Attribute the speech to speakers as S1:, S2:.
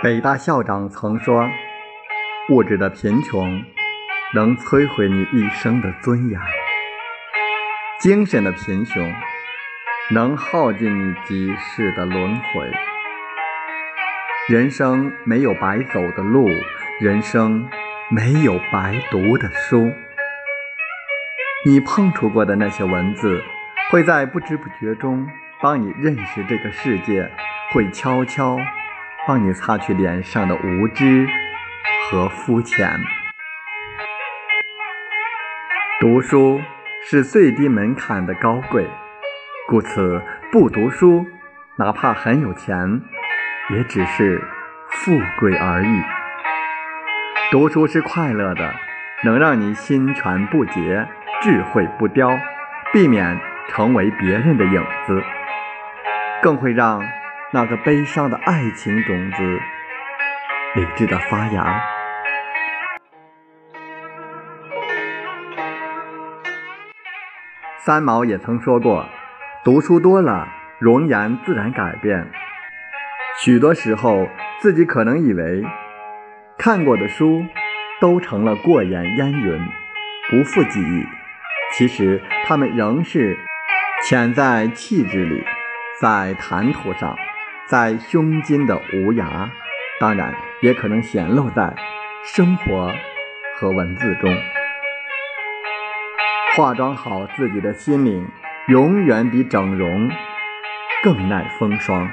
S1: 北大校长曾说：“物质的贫穷能摧毁你一生的尊严，精神的贫穷能耗尽你几世的轮回。人生没有白走的路，人生没有白读的书。你碰触过的那些文字，会在不知不觉中帮你认识这个世界，会悄悄。”帮你擦去脸上的无知和肤浅。读书是最低门槛的高贵，故此不读书，哪怕很有钱，也只是富贵而已。读书是快乐的，能让你心传不竭，智慧不凋，避免成为别人的影子，更会让。那个悲伤的爱情种子，理智的发芽。三毛也曾说过：“读书多了，容颜自然改变。”许多时候，自己可能以为看过的书都成了过眼烟云，不复记忆。其实，它们仍是潜在气质里，在谈吐上。在胸襟的无涯，当然也可能显露在生活和文字中。化妆好自己的心灵，永远比整容更耐风霜。